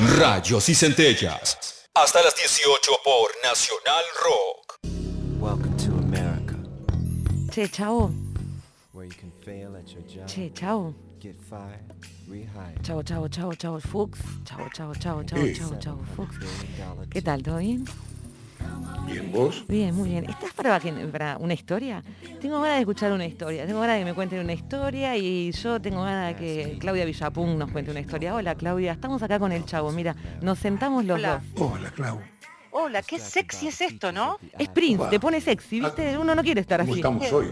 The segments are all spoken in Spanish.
Rayos y centellas. Hasta las 18 por Nacional Rock. Welcome to America, Che, chavo. where you can fail at your job, Che, chavo. get fired, rehired. Chavo, chavo, chavo, chavo, Fuchs. Chavo, chavo, chavo, Eh. chavo, chavo, Fuchs. ¿Qué tal? ¿Todo bien? Bien, vos. Bien, muy bien. ¿Estás para, para una historia? Tengo ganas de escuchar una historia. Tengo ganas de que me cuenten una historia y yo tengo ganas de que Claudia Villapun nos cuente una historia. Hola, Claudia. Estamos acá con el chavo. Mira, nos sentamos los Hola. dos. Hola, Clau. Hola, qué sexy es esto, ¿no? Es Prince, te pone sexy, ¿viste? Uno no quiere estar ¿Cómo así. estamos hoy?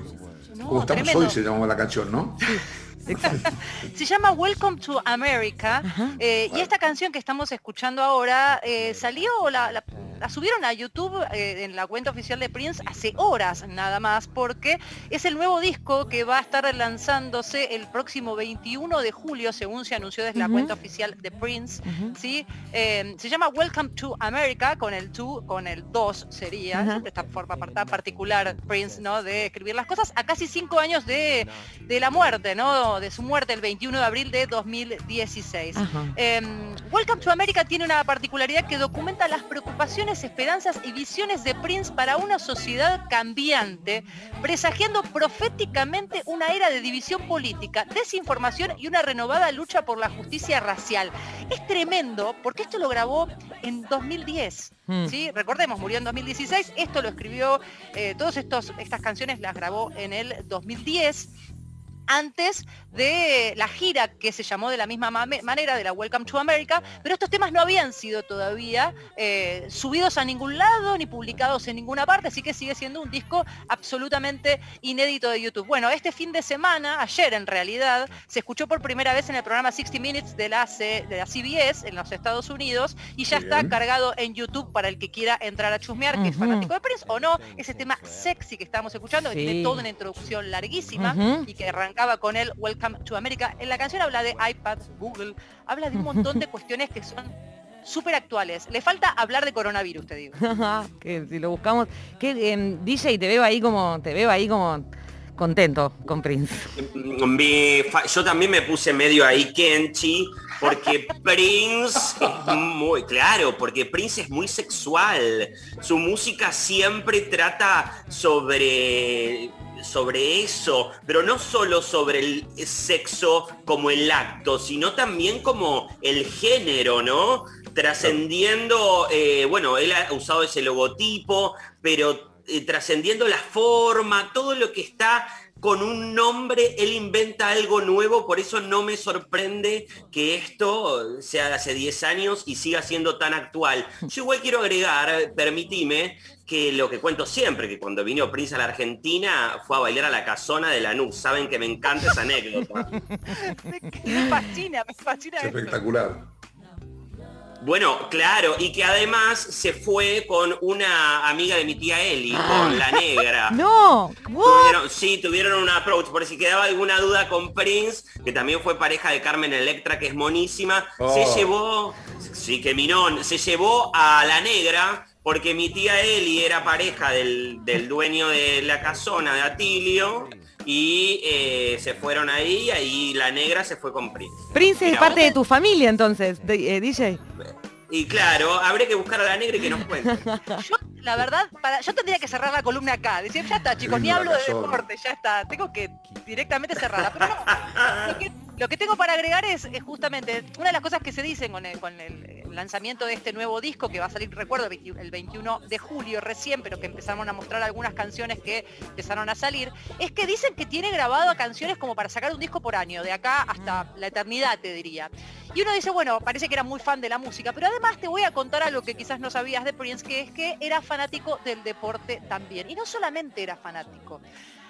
No, ¿Cómo estamos tremendo. hoy? Se llamaba la canción, ¿no? Se llama Welcome to America eh, y esta canción que estamos escuchando ahora eh, salió, la, la- la subieron a YouTube eh, en la cuenta oficial de Prince hace horas nada más porque es el nuevo disco que va a estar lanzándose el próximo 21 de julio según se anunció desde la cuenta oficial de Prince. ¿sí? Eh, se llama Welcome to America con el 2, con el 2 sería, siempre esta forma par- particular Prince, ¿no? De escribir las cosas a casi cinco años de, de la muerte, ¿no? De su muerte el 21 de abril de 2016. Ajá. Eh, Welcome to America tiene una particularidad que documenta las preocupaciones, esperanzas y visiones de Prince para una sociedad cambiante, presagiando proféticamente una era de división política, desinformación y una renovada lucha por la justicia racial. Es tremendo porque esto lo grabó en 2010. Mm. ¿sí? Recordemos, murió en 2016, esto lo escribió, eh, todas estas canciones las grabó en el 2010 antes de la gira que se llamó de la misma manera de la Welcome to America, pero estos temas no habían sido todavía eh, subidos a ningún lado ni publicados en ninguna parte, así que sigue siendo un disco absolutamente inédito de YouTube. Bueno, este fin de semana, ayer en realidad, se escuchó por primera vez en el programa 60 Minutes de la, C- de la CBS en los Estados Unidos y ya está cargado en YouTube para el que quiera entrar a chusmear, que es fanático de Prince o no, ese tema sexy que estamos escuchando, que tiene toda una introducción larguísima y que arrancaba con el Welcome to America. En la canción habla de iPad, Google, habla de un montón de cuestiones que son súper actuales. Le falta hablar de coronavirus, te digo. que si lo buscamos. Que em, DJ te veo ahí como, te veo ahí como contento con Prince. Fa- yo también me puse medio ahí Kenchi porque Prince es muy claro porque Prince es muy sexual su música siempre trata sobre sobre eso pero no solo sobre el sexo como el acto sino también como el género no trascendiendo eh, bueno él ha usado ese logotipo pero eh, trascendiendo la forma todo lo que está con un nombre, él inventa algo nuevo, por eso no me sorprende que esto sea de hace 10 años y siga siendo tan actual. Yo igual quiero agregar, permitime, que lo que cuento siempre, que cuando vino Prince a la Argentina fue a bailar a la casona de Lanús. Saben que me encanta esa anécdota. me fascina, me fascina espectacular. Bueno, claro, y que además se fue con una amiga de mi tía Eli, con la negra. No? Tuvieron, sí, tuvieron un approach, por si quedaba alguna duda con Prince, que también fue pareja de Carmen Electra, que es monísima, Oh. se llevó, sí que Minón, se llevó a la negra, porque mi tía Eli era pareja del, del dueño de la casona de Atilio, y eh, se fueron ahí, y ahí la negra se fue con Prince. Prince es parte vos- de tu familia entonces, de- eh, DJ. Y claro, habría que buscar a la negra y que nos cuente. Yo, la verdad, para, yo tendría que cerrar la columna acá. Decir, ya está, chicos, ni hablo de deporte, ya está. Tengo que directamente cerrarla. Pero no, lo que, lo que tengo para agregar es, es justamente una de las cosas que se dicen con el, con el lanzamiento de este nuevo disco que va a salir, recuerdo, el 20 el 21 de julio recién, pero que empezaron a mostrar algunas canciones que empezaron a salir, es que dicen que tiene grabado canciones como para sacar un disco por año, de acá hasta la eternidad, te diría. Y uno dice, bueno, parece que era muy fan de la música, pero además te voy a contar algo que quizás no sabías de Prince, que es que era fanático del deporte también. Y no solamente era fanático.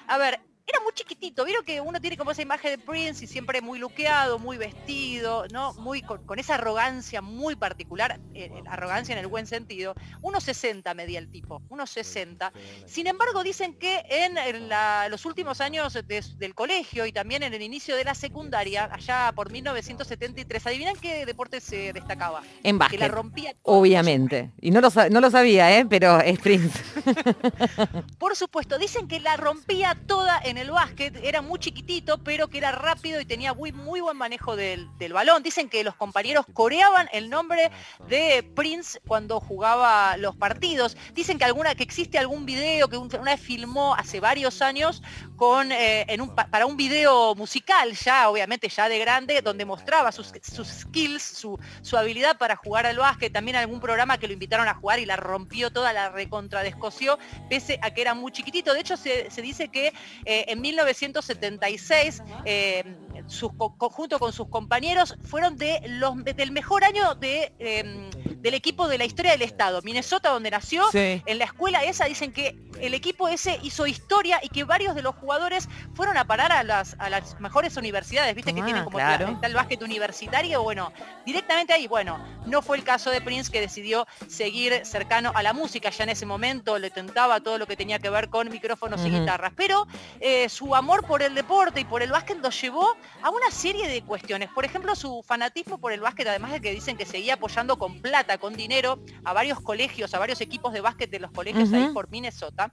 A ver, era muy chiquitito, vieron que uno tiene como esa imagen de Prince y siempre muy luqueado, muy vestido, ¿no? Muy con, con esa arrogancia muy particular, eh, arrogancia en el buen sentido. Unos 60 medía el tipo, unos 60. Sin embargo, dicen que en, en la- los últimos años de- del colegio y también en el inicio de la secundaria, allá por 1973, ¿adivinan qué deporte se destacaba? En Que la básquet, rompía toda. obviamente. Y no lo, no lo sabía, ¿eh? pero es Prince. Por supuesto, dicen que la rompía toda en el básquet era muy chiquitito, pero que era rápido y tenía muy, muy buen manejo del, del balón. Dicen que los compañeros coreaban el nombre de Prince cuando jugaba los partidos. Dicen que alguna que existe algún video que un- una vez filmó hace varios años con eh, en un, pa- para un video musical ya obviamente ya de grande donde mostraba sus, sus skills su, su habilidad para jugar al básquet también algún programa que lo invitaron a jugar y la rompió toda la recontra descoció pese a que era muy chiquitito de hecho se, se dice que eh, en 1976 eh, sus co- co- junto con sus compañeros fueron de los del mejor año de, eh, del equipo de la historia del estado Minnesota donde nació Sí. en la escuela esa dicen que el equipo ese hizo historia y que varios de los jugadores fueron a parar a las, a las mejores universidades, viste que Ah, tienen como claro. está el básquet universitario, bueno, directamente ahí, bueno, no fue el caso de Prince que decidió seguir cercano a la música, ya en ese momento le tentaba todo lo que tenía que ver con micrófonos y guitarras, pero eh, su amor por el deporte y por el básquet lo llevó a una serie de cuestiones, por ejemplo, su fanatismo por el básquet, además de que dicen que seguía apoyando con plata, con dinero, a varios colegios, a varios equipos de básquet de los colegios ahí por Minnesota.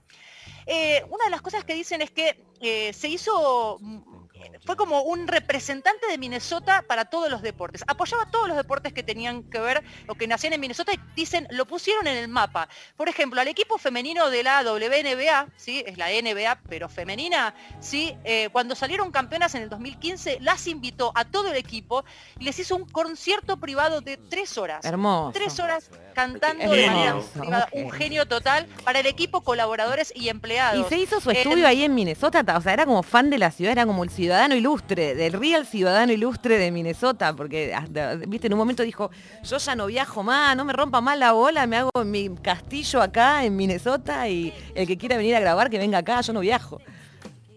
Eh, una de las cosas que dicen es que eh, se hizo, fue como un representante de Minnesota para todos los deportes. Apoyaba todos los deportes que tenían que ver o que nacían en Minnesota y dicen, lo pusieron en el mapa. Por ejemplo, al equipo femenino de la WNBA, ¿sí? es la NBA, pero femenina, ¿sí? Eh, cuando salieron campeonas en el 2015, las invitó a todo el equipo y les hizo un concierto privado de tres horas. Hermoso. Tres horas cantando de manera privada. Un genio total para el equipo, colaboradores y Y empleados. se hizo su El- estudio ahí en Minnesota, ta- o sea, era como fan de la ciudad, era como el ciudadano ilustre, del real ciudadano ilustre de Minnesota, porque, viste, en un momento dijo, yo ya no viajo más, no me rompa más la bola, me hago mi castillo acá en Minnesota y el que quiera venir a grabar que venga acá, yo no viajo.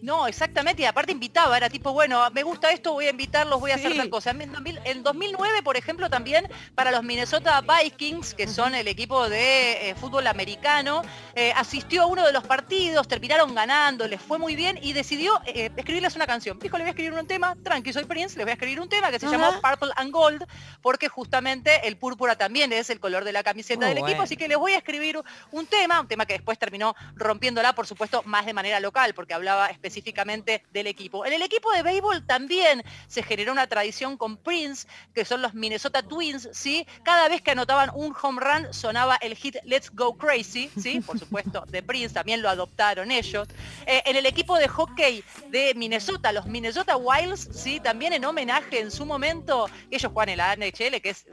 No, exactamente, y aparte invitaba, era tipo, bueno, me gusta esto, voy a invitarlos, voy a hacer tal cosa. En 2000 En 2009, por ejemplo, también para los Minnesota Vikings, que son el equipo de eh, fútbol americano, eh, asistió a uno de los partidos, terminaron ganando, les fue muy bien y decidió eh, escribirles una canción. Dijo, le voy a escribir un tema, tranqui, soy Prince, les voy a escribir un tema que se Ajá. llamó Purple and Gold, porque justamente el púrpura también es el color de la camiseta Muy del equipo, así que les voy a escribir un tema, un tema que después terminó rompiéndola, por supuesto, más de manera local, porque hablaba específicamente del equipo. En el equipo de béisbol también se generó una tradición con Prince, que son los Minnesota Twins, ¿sí? Cada vez que anotaban un home run sonaba el hit Let's Go Crazy, ¿sí? Por supuesto, de Prince, también lo adoptaron ellos. Eh, en el equipo de hockey de Minnesota, los Minnesota Wilds, ¿sí? También en homenaje en su momento, ellos juegan en la NHL, que es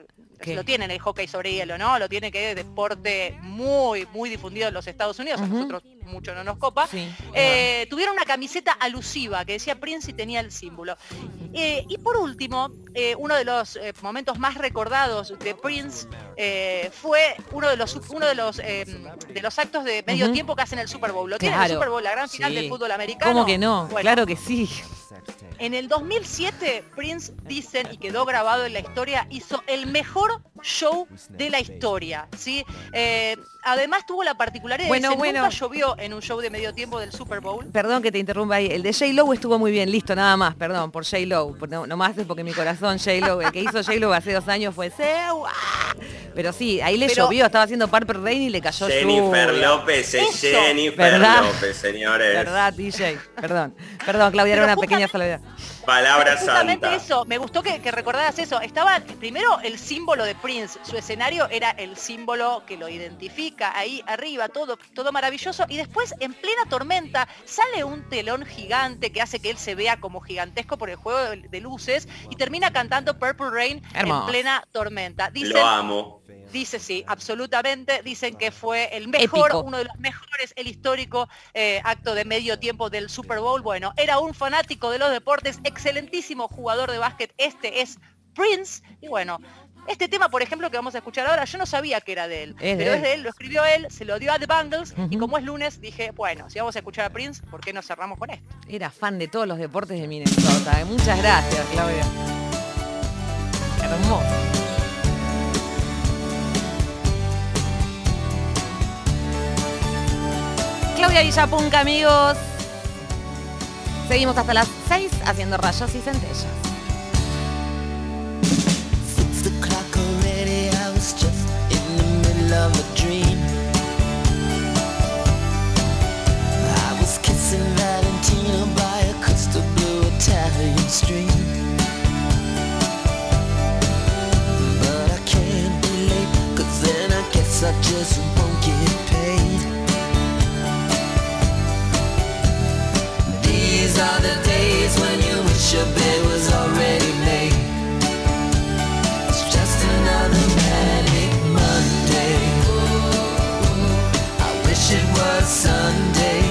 Lo tienen el hockey sobre hielo, ¿no? Lo tiene que es deporte muy, muy difundido en los Estados Unidos, a nosotros mucho no nos copa. Sí, Eh, tuvieron una camiseta alusiva que decía Prince y tenía el símbolo. Eh, y por último, eh, uno de los momentos más recordados de Prince fue uno de los uno de los de los actos de medio tiempo que hacen el Super Bowl. ¿Lo tienen el. Super Bowl, la gran final Sí. del fútbol americano? ¿Cómo que no? Bueno, Claro que sí. En el 2007, Prince, dicen, y quedó grabado en la historia, hizo el mejor show de la historia. ¿sí? Eh, además tuvo la particularidad Bueno, de que bueno. nunca llovió en un show de medio tiempo del Super Bowl. Perdón que te interrumpa ahí. El de J. Lowe estuvo muy bien, listo, nada más, perdón, por J. Lowe. No, no más es porque mi corazón, J. Lowe, el que hizo J. Lowe hace dos años fue. Pero sí, ahí le Pero- llovió, estaba haciendo Purple Rain y le cayó Jennifer lluvia. López es Eso. Jennifer ¿Verdad? López, señores. ¿Verdad, DJ? Perdón. Perdón, Claudia, era una pequeña justamente- salvedad. Palabra Justamente santa. eso, me gustó que, que recordaras eso. Estaba primero el símbolo de Prince, su escenario era el símbolo que lo identifica ahí arriba, todo, todo maravilloso. Y después, en plena tormenta, sale un telón gigante que hace que él se vea como gigantesco por el juego de, de luces y termina cantando Purple Rain Hermoso. en plena tormenta. Dicen, Lo amo. Dice sí, absolutamente. Dicen que fue el mejor, Épico. uno de los mejores, el histórico eh, acto de medio tiempo del Super Bowl. Bueno, era un fanático de los deportes, excelentísimo jugador de básquet. Este es Prince. Y bueno, este tema, por ejemplo, que vamos a escuchar ahora, yo no sabía que era de él. Es de pero él. es de él, lo escribió él, se lo dio a The Bangles. Y Ujú. como es lunes, dije, bueno, si vamos a escuchar a Prince, ¿por qué no cerramos con esto? Era fan de todos los deportes de Minnesota. eh. Muchas gracias, Claudia. Hermoso. Claudia Villapunca, amigos. Seguimos hasta las 6 haciendo rayos y centellas. Stream it was Sunday.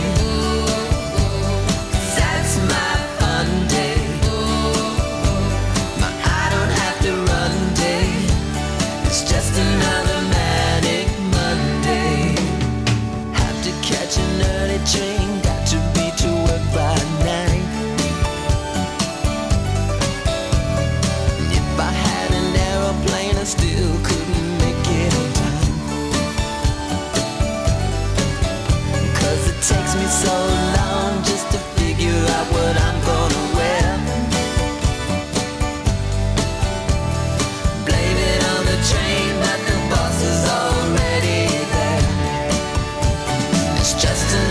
Just